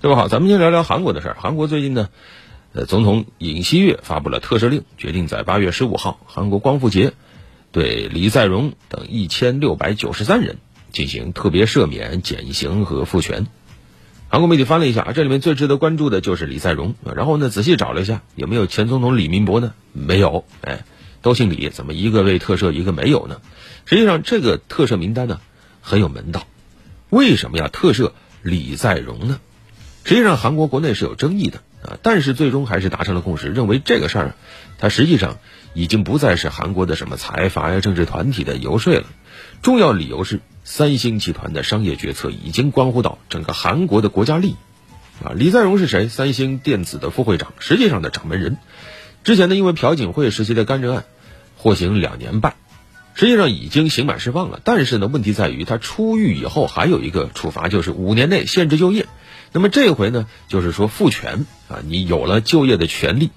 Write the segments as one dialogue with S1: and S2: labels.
S1: 各位好，咱们先聊聊韩国的事儿。韩国最近呢，呃，总统尹锡悦发布了特赦令，决定在八月十五号韩国光复节，对李在镕等一千六百九十三人进行特别赦免、减刑和复权。韩国媒体翻了一下，这里面最值得关注的就是李在镕。然后呢，仔细找了一下，有没有前总统李明博呢？没有，哎，都姓李，怎么一个被特赦，一个没有呢？实际上，这个特赦名单呢很有门道。为什么要特赦李在镕呢？实际上，韩国国内是有争议的啊，但是最终还是达成了共识，认为这个事儿，它实际上已经不再是韩国的什么财阀呀、政治团体的游说了。重要理由是，三星集团的商业决策已经关乎到整个韩国的国家利益。啊，李在镕是谁？三星电子的副会长，实际上的掌门人。之前呢，因为朴槿惠时期的干政案，获刑两年半，实际上已经刑满释放了。但是呢，问题在于他出狱以后还有一个处罚，就是五年内限制就业。那么这回呢，就是说复权啊，你有了就业的权利，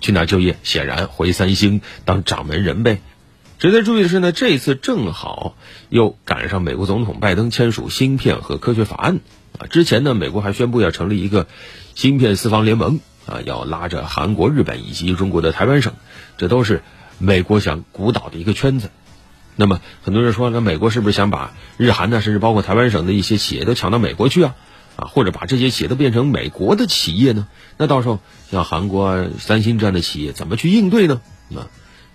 S1: 去哪就业？显然回三星当掌门人呗。值得注意的是呢，这次正好又赶上美国总统拜登签署芯片和科学法案啊。之前呢，美国还宣布要成立一个芯片四方联盟啊，要拉着韩国、日本以及中国的台湾省，这都是美国想鼓捣的一个圈子。那么很多人说，那美国是不是想把日韩呢，甚至包括台湾省的一些企业都抢到美国去啊？啊，或者把这些企业都变成美国的企业呢？那到时候像韩国三星这样的企业怎么去应对呢？啊，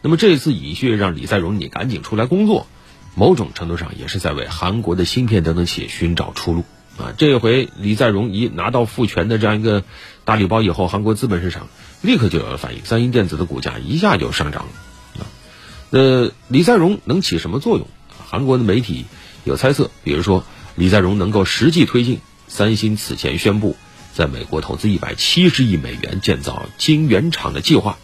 S1: 那么这次尹锡悦让李在镕你赶紧出来工作，某种程度上也是在为韩国的芯片等等企业寻找出路啊。这回李在镕一拿到复权的这样一个大礼包以后，韩国资本市场立刻就有了反应，三星电子的股价一下就上涨了啊。那，李在镕能起什么作用？韩国的媒体有猜测，比如说李在镕能够实际推进。三星此前宣布，在美国投资一百七十亿美元建造晶圆厂的计划。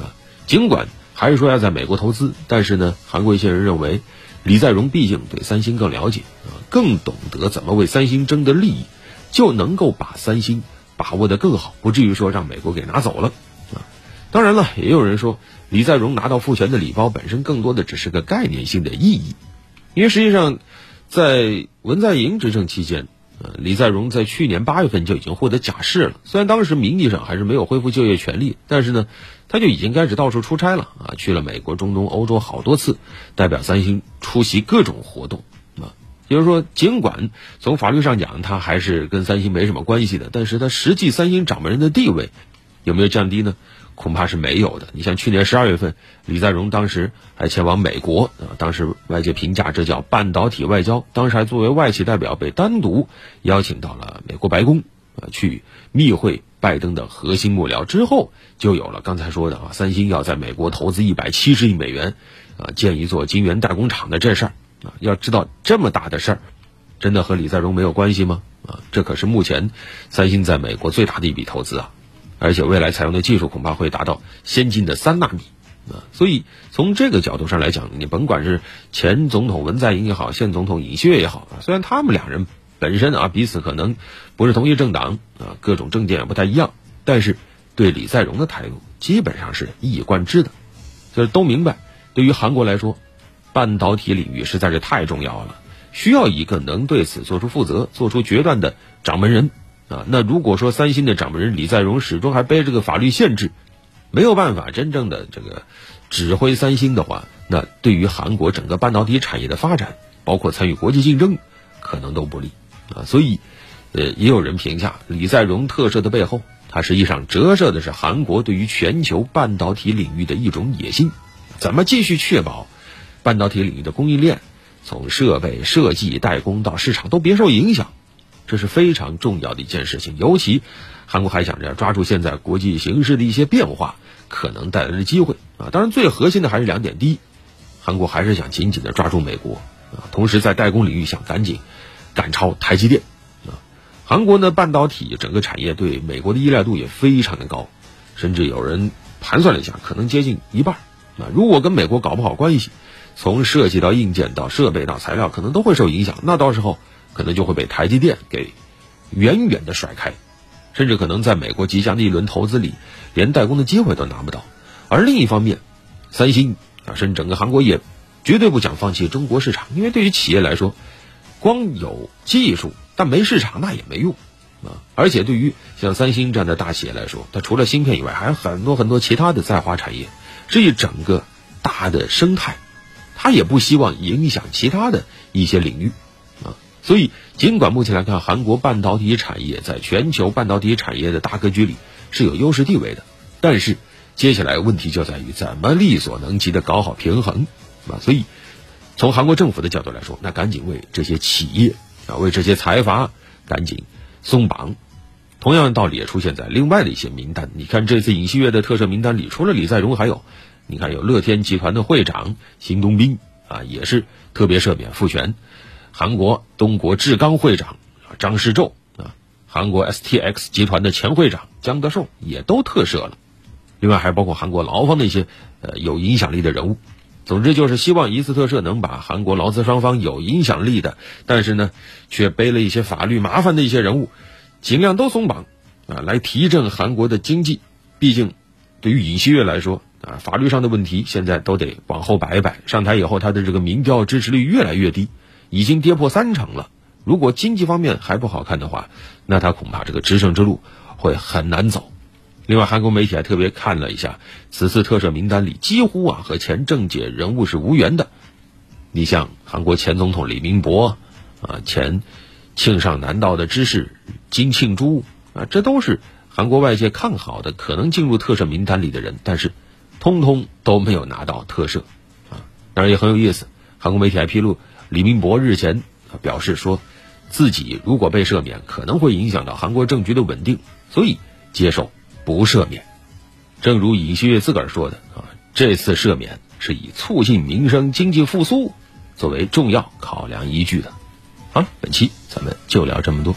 S1: 啊，尽管还是说要在美国投资，但是呢，韩国一些人认为，李在镕毕竟对三星更了解，啊，更懂得怎么为三星争得利益，就能够把三星把握得更好，不至于说让美国给拿走了。啊，当然了，也有人说，李在镕拿到复权的礼包本身更多的只是个概念性的意义，因为实际上，在文在寅执政期间。呃，李在镕在去年八月份就已经获得假释了。虽然当时名义上还是没有恢复就业权利，但是呢，他就已经开始到处出差了啊，去了美国、中东、欧洲好多次，代表三星出席各种活动啊。也就是说，尽管从法律上讲他还是跟三星没什么关系的，但是他实际三星掌门人的地位有没有降低呢？恐怕是没有的。你像去年十二月份，李在镕当时还前往美国啊，当时外界评价这叫半导体外交。当时还作为外企代表被单独邀请到了美国白宫啊，去密会拜登的核心幕僚。之后就有了刚才说的啊，三星要在美国投资一百七十亿美元啊，建一座晶圆代工厂的这事儿啊。要知道这么大的事儿，真的和李在镕没有关系吗？啊，这可是目前三星在美国最大的一笔投资啊。而且未来采用的技术恐怕会达到先进的三纳米啊，所以从这个角度上来讲，你甭管是前总统文在寅也好，现总统尹锡悦也好啊，虽然他们两人本身啊彼此可能不是同一政党啊，各种政见也不太一样，但是对李在镕的态度基本上是一以贯之的，就是都明白，对于韩国来说，半导体领域实在是太重要了，需要一个能对此做出负责、做出决断的掌门人。啊，那如果说三星的掌门人李在镕始终还背着个法律限制，没有办法真正的这个指挥三星的话，那对于韩国整个半导体产业的发展，包括参与国际竞争，可能都不利啊。所以，呃，也有人评价李在镕特赦的背后，它实际上折射的是韩国对于全球半导体领域的一种野心，怎么继续确保半导体领域的供应链从设备设计、代工到市场都别受影响。这是非常重要的一件事情，尤其韩国还想着抓住现在国际形势的一些变化可能带来的机会啊。当然，最核心的还是两点：第一，韩国还是想紧紧的抓住美国啊，同时在代工领域想赶紧赶超台积电啊。韩国呢，半导体整个产业对美国的依赖度也非常的高，甚至有人盘算了一下，可能接近一半啊。如果跟美国搞不好关系，从设计到硬件到设备到材料，可能都会受影响。那到时候。可能就会被台积电给远远的甩开，甚至可能在美国即将的一轮投资里，连代工的机会都拿不到。而另一方面，三星啊，甚至整个韩国也绝对不想放弃中国市场，因为对于企业来说，光有技术但没市场那也没用啊。而且对于像三星这样的大企业来说，它除了芯片以外，还有很多很多其他的在华产业，这一整个大的生态，它也不希望影响其他的一些领域。所以，尽管目前来看，韩国半导体产业在全球半导体产业的大格局里是有优势地位的，但是接下来问题就在于怎么力所能及的搞好平衡啊。所以，从韩国政府的角度来说，那赶紧为这些企业啊，为这些财阀赶紧松绑。同样的道理也出现在另外的一些名单。你看这次尹锡悦的特赦名单里，除了李在镕，还有你看有乐天集团的会长邢东斌啊，也是特别赦免复权。韩国东国志钢会长张世宙啊，韩国 STX 集团的前会长姜德寿也都特赦了。另外还包括韩国劳方的一些呃有影响力的人物。总之就是希望一次特赦能把韩国劳资双方有影响力的，但是呢却背了一些法律麻烦的一些人物。尽量都松绑，啊，来提振韩国的经济。毕竟，对于尹锡悦来说，啊，法律上的问题现在都得往后摆一摆。上台以后，他的这个民调支持率越来越低，已经跌破三成了。如果经济方面还不好看的话，那他恐怕这个执政之路会很难走。另外，韩国媒体还特别看了一下此次特赦名单里，几乎啊和前政界人物是无缘的。你像韩国前总统李明博，啊，前。庆尚南道的知事金庆珠啊，这都是韩国外界看好的，可能进入特赦名单里的人，但是，通通都没有拿到特赦，啊，当然也很有意思。韩国媒体还披露，李明博日前表示说，自己如果被赦免，可能会影响到韩国政局的稳定，所以接受不赦免。正如尹锡悦自个儿说的啊，这次赦免是以促进民生经济复苏作为重要考量依据的。好了，本期咱们就聊这么多。